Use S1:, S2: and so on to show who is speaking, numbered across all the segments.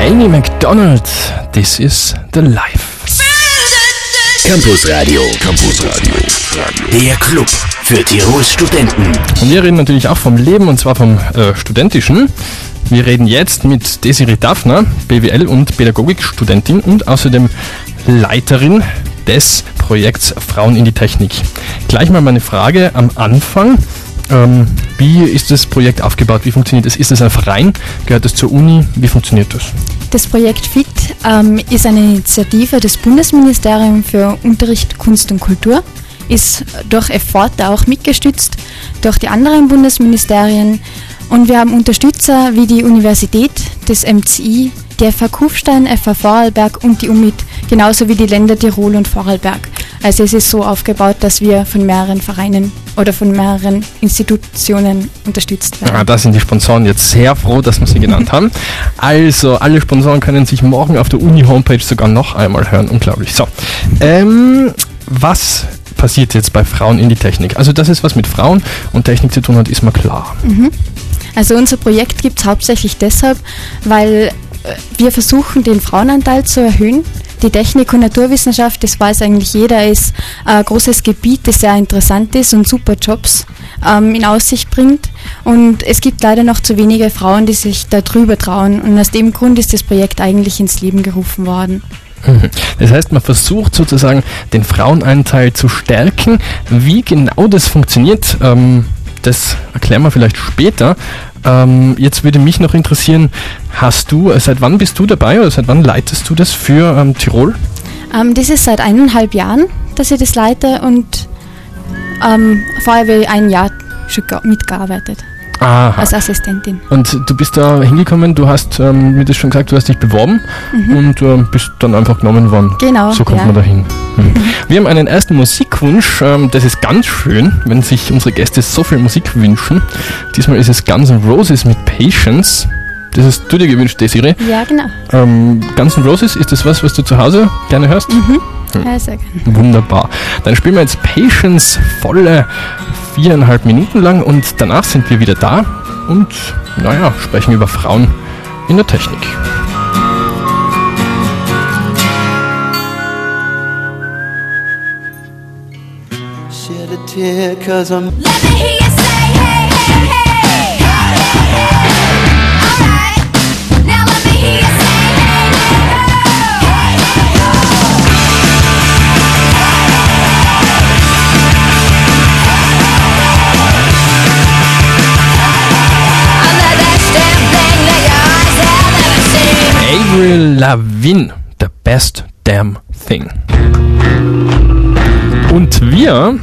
S1: Amy McDonald, this is the life.
S2: Campus Radio. Campus Radio. Der Club für Tirols Studenten.
S1: Und wir reden natürlich auch vom Leben und zwar vom äh, studentischen. Wir reden jetzt mit Desiree Daphner, BWL- und Pädagogikstudentin und außerdem Leiterin des Projekts Frauen in die Technik. Gleich mal meine Frage am Anfang. Ähm, wie ist das Projekt aufgebaut? Wie funktioniert das? Ist es ein Verein? Gehört es zur Uni? Wie funktioniert das?
S3: Das Projekt FIT ähm, ist eine Initiative des Bundesministeriums für Unterricht, Kunst und Kultur, ist durch Effort auch mitgestützt durch die anderen Bundesministerien und wir haben Unterstützer wie die Universität, das MCI, die FH Kufstein, FH Vorarlberg und die UMIT, genauso wie die Länder Tirol und Vorarlberg. Also es ist so aufgebaut, dass wir von mehreren Vereinen oder von mehreren Institutionen unterstützt werden.
S1: Ah, da sind die Sponsoren jetzt sehr froh, dass wir sie genannt haben. Also, alle Sponsoren können sich morgen auf der Uni-Homepage sogar noch einmal hören. Unglaublich. So, ähm, was passiert jetzt bei Frauen in die Technik? Also, dass es was mit Frauen und Technik zu tun hat, ist mir klar.
S3: Mhm. Also unser Projekt gibt es hauptsächlich deshalb, weil äh, wir versuchen, den Frauenanteil zu erhöhen. Die Technik und Naturwissenschaft, das weiß eigentlich jeder, ist ein großes Gebiet, das sehr interessant ist und super Jobs ähm, in Aussicht bringt. Und es gibt leider noch zu wenige Frauen, die sich darüber trauen. Und aus dem Grund ist das Projekt eigentlich ins Leben gerufen worden.
S1: Mhm. Das heißt, man versucht sozusagen den Frauenanteil zu stärken. Wie genau das funktioniert, ähm, das erklären wir vielleicht später. Ähm, jetzt würde mich noch interessieren, hast du, äh, seit wann bist du dabei oder seit wann leitest du das für ähm, Tirol?
S3: Ähm, das ist seit eineinhalb Jahren, dass ich das leite und ähm, vorher habe ich ein Jahr schon mitgearbeitet. Aha. als Assistentin.
S1: Und du bist da hingekommen, du hast ähm, mir das schon gesagt, du hast dich beworben mhm. und ähm, bist dann einfach genommen worden.
S3: Genau.
S1: So kommt ja. man da hin. Mhm. Mhm. Wir haben einen ersten Musikwunsch, ähm, das ist ganz schön, wenn sich unsere Gäste so viel Musik wünschen. Diesmal ist es Guns N' Roses mit Patience. Das hast du dir gewünscht, Desiree.
S3: Ja, genau.
S1: Ähm, Guns N' Roses, ist das was, was du zu Hause gerne hörst?
S3: Mhm. Ja, sehr gerne.
S1: Wunderbar. Dann spielen wir jetzt Patience volle viereinhalb Minuten lang und danach sind wir wieder da und naja, sprechen über Frauen in der Technik. Shed a tear cause I'm Lavigne, The Best Damn Thing. Und wir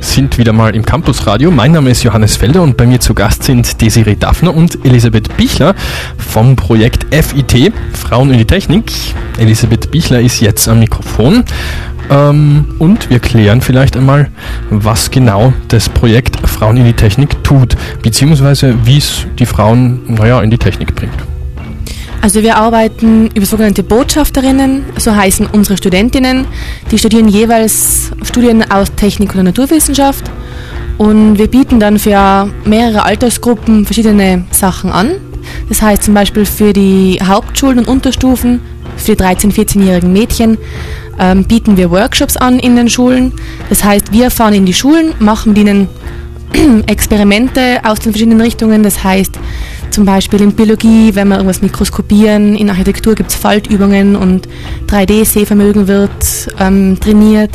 S1: sind wieder mal im Campusradio. Mein Name ist Johannes Felder und bei mir zu Gast sind Desiree Daphner und Elisabeth Bichler vom Projekt FIT, Frauen in die Technik. Elisabeth Bichler ist jetzt am Mikrofon ähm, und wir klären vielleicht einmal, was genau das Projekt Frauen in die Technik tut, beziehungsweise wie es die Frauen naja, in die Technik bringt.
S4: Also wir arbeiten über sogenannte Botschafterinnen, so heißen unsere Studentinnen. Die studieren jeweils Studien aus Technik oder Naturwissenschaft und wir bieten dann für mehrere Altersgruppen verschiedene Sachen an. Das heißt zum Beispiel für die Hauptschulen und Unterstufen, für die 13-, 14-jährigen Mädchen ähm, bieten wir Workshops an in den Schulen. Das heißt, wir fahren in die Schulen, machen mit ihnen Experimente aus den verschiedenen Richtungen. Das heißt, zum Beispiel in Biologie, wenn wir irgendwas mikroskopieren, in Architektur gibt es Faltübungen und 3D-Sehvermögen wird ähm, trainiert.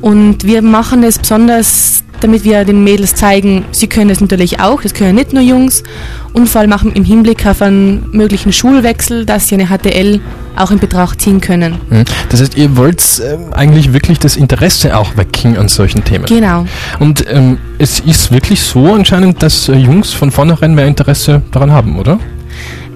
S4: Und wir machen es besonders, damit wir den Mädels zeigen, sie können es natürlich auch, das können nicht nur Jungs. Und vor allem machen im Hinblick auf einen möglichen Schulwechsel, dass sie eine HTL auch in Betracht ziehen können.
S1: Mhm. Das heißt, ihr wollt äh, eigentlich wirklich das Interesse auch wecken an solchen Themen.
S4: Genau.
S1: Und ähm, es ist wirklich so anscheinend, dass äh, Jungs von vornherein mehr Interesse daran haben, oder?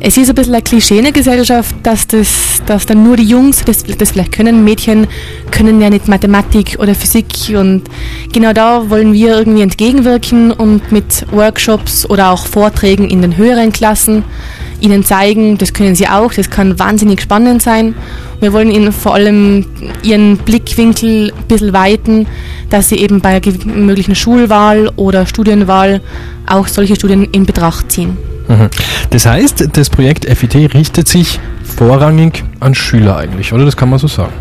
S4: Es ist ein bisschen ein Klischee in der Gesellschaft, dass, das, dass dann nur die Jungs das, das vielleicht können. Mädchen können ja nicht Mathematik oder Physik und genau da wollen wir irgendwie entgegenwirken und mit Workshops oder auch Vorträgen in den höheren Klassen ihnen zeigen, das können sie auch, das kann wahnsinnig spannend sein. Wir wollen ihnen vor allem ihren Blickwinkel ein bisschen weiten, dass sie eben bei möglichen Schulwahl oder Studienwahl auch solche Studien in Betracht ziehen.
S1: Mhm. Das heißt, das Projekt FIT richtet sich vorrangig an Schüler eigentlich, oder? Das kann man so sagen.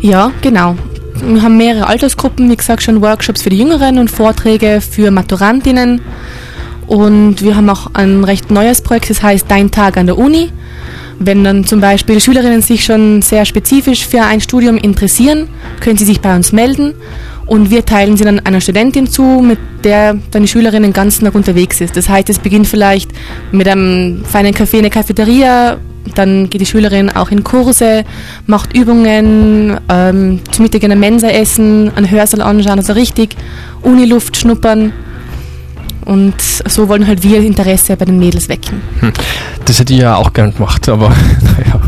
S4: Ja, genau. Wir haben mehrere Altersgruppen, wie gesagt, schon Workshops für die Jüngeren und Vorträge für Maturantinnen. Und wir haben auch ein recht neues Projekt, das heißt Dein Tag an der Uni. Wenn dann zum Beispiel Schülerinnen sich schon sehr spezifisch für ein Studium interessieren, können sie sich bei uns melden und wir teilen sie dann einer Studentin zu, mit der dann die Schülerin den ganzen Tag unterwegs ist. Das heißt, es beginnt vielleicht mit einem feinen Café in der Cafeteria, dann geht die Schülerin auch in Kurse, macht Übungen, ähm, zum Mittag in der Mensa essen, einen Hörsaal anschauen, also richtig Uniluft schnuppern. Und so wollen halt wir Interesse bei den Mädels wecken. Hm.
S1: Das hätte ich ja auch gern gemacht, aber naja.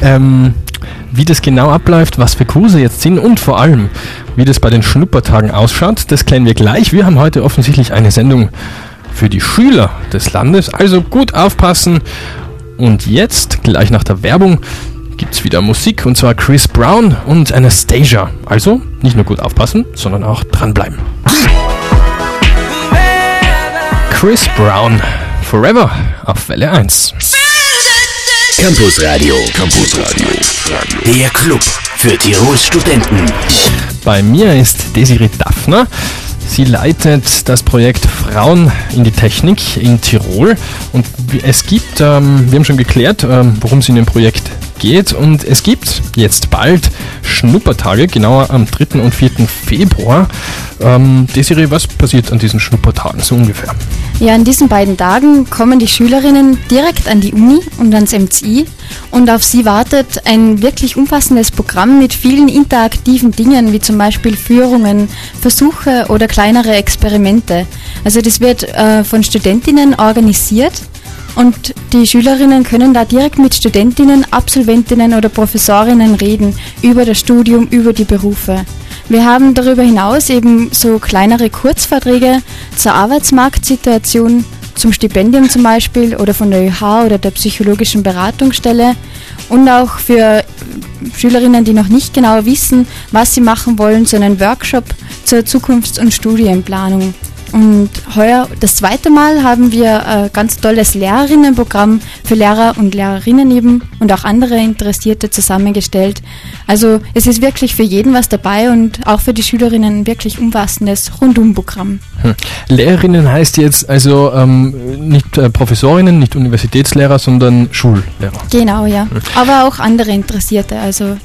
S1: Ähm, wie das genau abläuft, was für Kurse jetzt sind und vor allem, wie das bei den Schnuppertagen ausschaut, das klären wir gleich. Wir haben heute offensichtlich eine Sendung für die Schüler des Landes, also gut aufpassen. Und jetzt, gleich nach der Werbung, gibt es wieder Musik und zwar Chris Brown und Anastasia. Also nicht nur gut aufpassen, sondern auch dranbleiben. Chris Brown, Forever auf Welle 1.
S2: Campus Radio. Campus Radio. Der Club für Tirols Studenten.
S1: Bei mir ist Desiree Daffner. Sie leitet das Projekt Frauen in die Technik in Tirol und es gibt, ähm, wir haben schon geklärt, ähm, worum es in dem Projekt geht und es gibt jetzt bald Schnuppertage, genauer am 3. und 4. Februar. Ähm, Desiree, was passiert an diesen Schnuppertagen so ungefähr?
S3: Ja, an diesen beiden Tagen kommen die Schülerinnen direkt an die Uni und ans MCI und auf sie wartet ein wirklich umfassendes Programm mit vielen interaktiven Dingen, wie zum Beispiel Führungen, Versuche oder kleinere Experimente. Also das wird äh, von Studentinnen organisiert und die Schülerinnen können da direkt mit Studentinnen, Absolventinnen oder Professorinnen reden über das Studium, über die Berufe. Wir haben darüber hinaus eben so kleinere Kurzverträge zur Arbeitsmarktsituation, zum Stipendium zum Beispiel oder von der ÖH oder der psychologischen Beratungsstelle und auch für Schülerinnen, die noch nicht genau wissen, was sie machen wollen, so einen Workshop zur Zukunfts- und Studienplanung. Und heuer, das zweite Mal, haben wir ein ganz tolles Lehrerinnenprogramm für Lehrer und Lehrerinnen eben und auch andere Interessierte zusammengestellt. Also es ist wirklich für jeden was dabei und auch für die Schülerinnen ein wirklich umfassendes Rundumprogramm.
S1: Hm. Lehrerinnen heißt jetzt also ähm, nicht äh, Professorinnen, nicht Universitätslehrer, sondern Schullehrer.
S3: Genau, ja. Hm. Aber auch andere Interessierte, also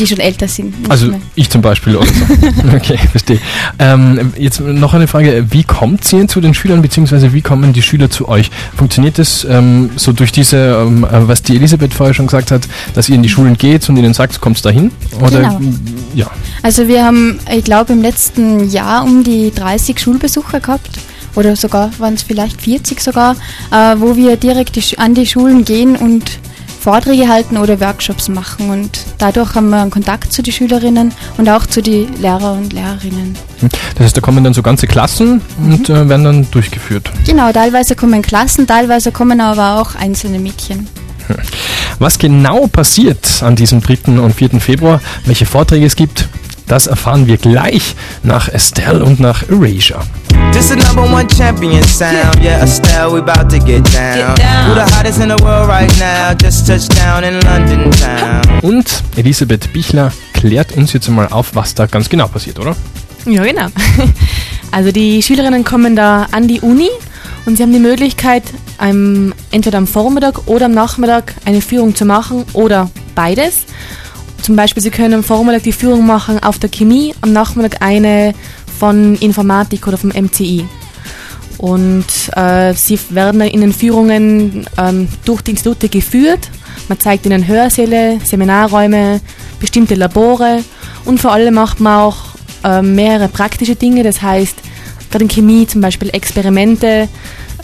S3: die schon älter sind.
S1: Also mehr. ich zum Beispiel oder so. okay, verstehe. Ähm, jetzt noch eine Frage, wie kommt ihr zu den Schülern, beziehungsweise wie kommen die Schüler zu euch? Funktioniert das ähm, so durch diese, ähm, äh, was die Elisabeth vorher schon gesagt hat, dass ihr in die Schulen geht und ihnen sagt, kommst da hin?
S3: Genau. Ja. Also wir haben, ich glaube, im letzten Jahr um die 30 Schulbesucher gehabt oder sogar waren es vielleicht 40 sogar, äh, wo wir direkt die, an die Schulen gehen und Vorträge halten oder Workshops machen. Und dadurch haben wir einen Kontakt zu den Schülerinnen und auch zu den Lehrer und Lehrerinnen.
S1: Das heißt, da kommen dann so ganze Klassen mhm. und äh, werden dann durchgeführt.
S3: Genau, teilweise kommen Klassen, teilweise kommen aber auch einzelne Mädchen.
S1: Hm. Was genau passiert an diesem 3. und 4. Februar, welche Vorträge es gibt, das erfahren wir gleich nach Estelle und nach Erasure. This the number one champion sound. Yeah, Estelle, we about to get down. Who the hottest in the world right now? Just touched down in London town. Und Elisabeth Bichler klärt uns jetzt mal auf, was da ganz genau passiert, oder?
S4: Ja, genau. Also die Schülerinnen kommen da an die Uni und sie haben die Möglichkeit, entweder am Vormittag oder am Nachmittag eine Führung zu machen oder beides. Zum Beispiel, Sie können am Vormittag die Führung machen auf der Chemie, am Nachmittag eine von Informatik oder vom MCI. Und äh, sie werden in den Führungen ähm, durch die Institute geführt. Man zeigt ihnen Hörsäle, Seminarräume, bestimmte Labore und vor allem macht man auch äh, mehrere praktische Dinge. Das heißt, gerade in Chemie zum Beispiel Experimente,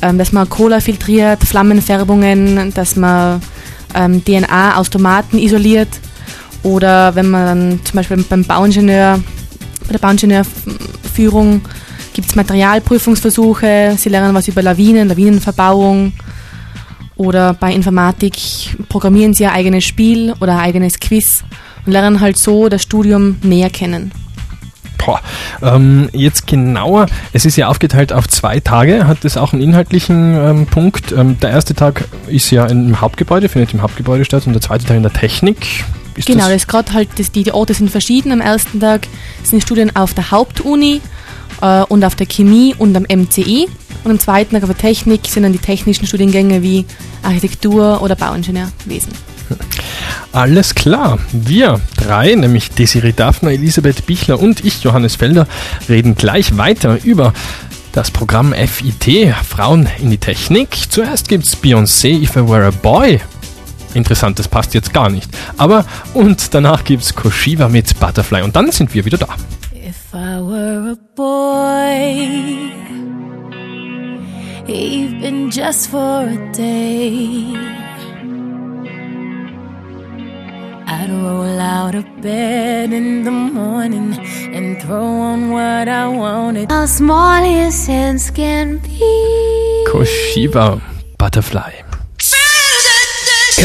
S4: äh, dass man Cola filtriert, Flammenfärbungen, dass man ähm, DNA aus Tomaten isoliert oder wenn man zum Beispiel beim Bauingenieur, bei der Bauingenieurführung gibt es Materialprüfungsversuche, sie lernen was über Lawinen, Lawinenverbauung. Oder bei Informatik programmieren sie ein eigenes Spiel oder ein eigenes Quiz und lernen halt so das Studium näher kennen.
S1: Boah, ähm, jetzt genauer, es ist ja aufgeteilt auf zwei Tage, hat das auch einen inhaltlichen ähm, Punkt. Ähm, der erste Tag ist ja im Hauptgebäude, findet im Hauptgebäude statt und der zweite Tag in der Technik.
S4: Ist genau, das, das gerade halt, das, die, die Orte sind verschieden. Am ersten Tag sind Studien auf der Hauptuni äh, und auf der Chemie und am MCI. Und am zweiten Tag auf der Technik sind dann die technischen Studiengänge wie Architektur oder Bauingenieurwesen.
S1: Alles klar. Wir drei, nämlich Desiree Daphner, Elisabeth Bichler und ich, Johannes Felder, reden gleich weiter über das Programm FIT, Frauen in die Technik. Zuerst gibt es Beyoncé, If I Were a Boy. Interessant, das passt jetzt gar nicht. Aber und danach gibt es Koshiva mit Butterfly und dann sind wir wieder da. If I were a boy, even just for a day. I'd roll out of bed in the morning and throw on what I wanted. How small his hands can be. Koshiva Butterfly.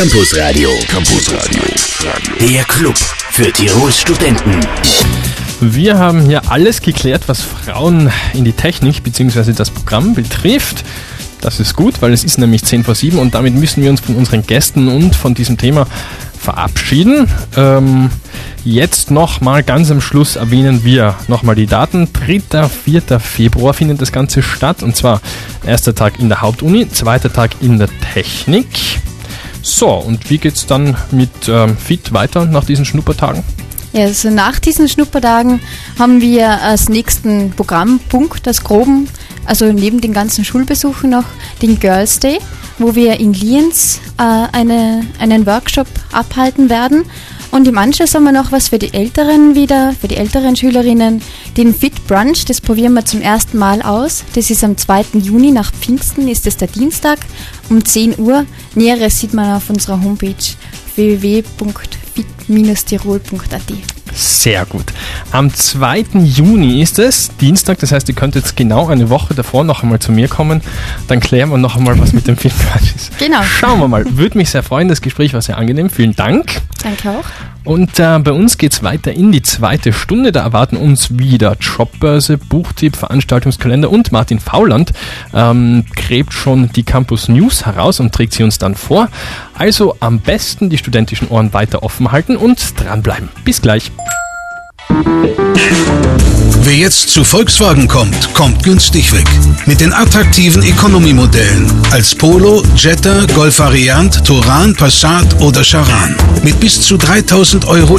S2: Campus Radio. Campus Radio. Der Club für Tirols Studenten.
S1: Wir haben hier alles geklärt, was Frauen in die Technik bzw. das Programm betrifft. Das ist gut, weil es ist nämlich 10 vor 7 und damit müssen wir uns von unseren Gästen und von diesem Thema verabschieden. Ähm, jetzt nochmal ganz am Schluss erwähnen wir nochmal die Daten. 3. 4. Februar findet das Ganze statt und zwar erster Tag in der Hauptuni, zweiter Tag in der Technik. So, und wie geht es dann mit ähm, FIT weiter nach diesen Schnuppertagen?
S3: Ja, also nach diesen Schnuppertagen haben wir als nächsten Programmpunkt, als groben, also neben den ganzen Schulbesuchen noch den Girls Day wo wir in Lienz äh, eine, einen Workshop abhalten werden. Und im Anschluss haben wir noch was für die Älteren wieder, für die älteren Schülerinnen. Den Fit Brunch, das probieren wir zum ersten Mal aus. Das ist am 2. Juni nach Pfingsten, ist es der Dienstag um 10 Uhr. Näheres sieht man auf unserer Homepage www.fit-tirol.at.
S1: Sehr gut. Am 2. Juni ist es, Dienstag, das heißt, ihr könnt jetzt genau eine Woche davor noch einmal zu mir kommen. Dann klären wir noch einmal, was mit dem Filmquatsch ist. Genau. Schauen wir mal. Würde mich sehr freuen. Das Gespräch war sehr angenehm. Vielen Dank.
S3: Danke auch.
S1: Und äh, bei uns geht es weiter in die zweite Stunde. Da erwarten uns wieder Jobbörse, Buchtipp, Veranstaltungskalender und Martin Fauland ähm, gräbt schon die Campus News heraus und trägt sie uns dann vor. Also am besten die studentischen Ohren weiter offen halten und dranbleiben. Bis gleich.
S5: Wer jetzt zu Volkswagen kommt, kommt günstig weg. Mit den attraktiven Economy-Modellen als Polo, Jetta, Golf Variant, Touran, Passat oder Charan. Mit bis zu 3000 Euro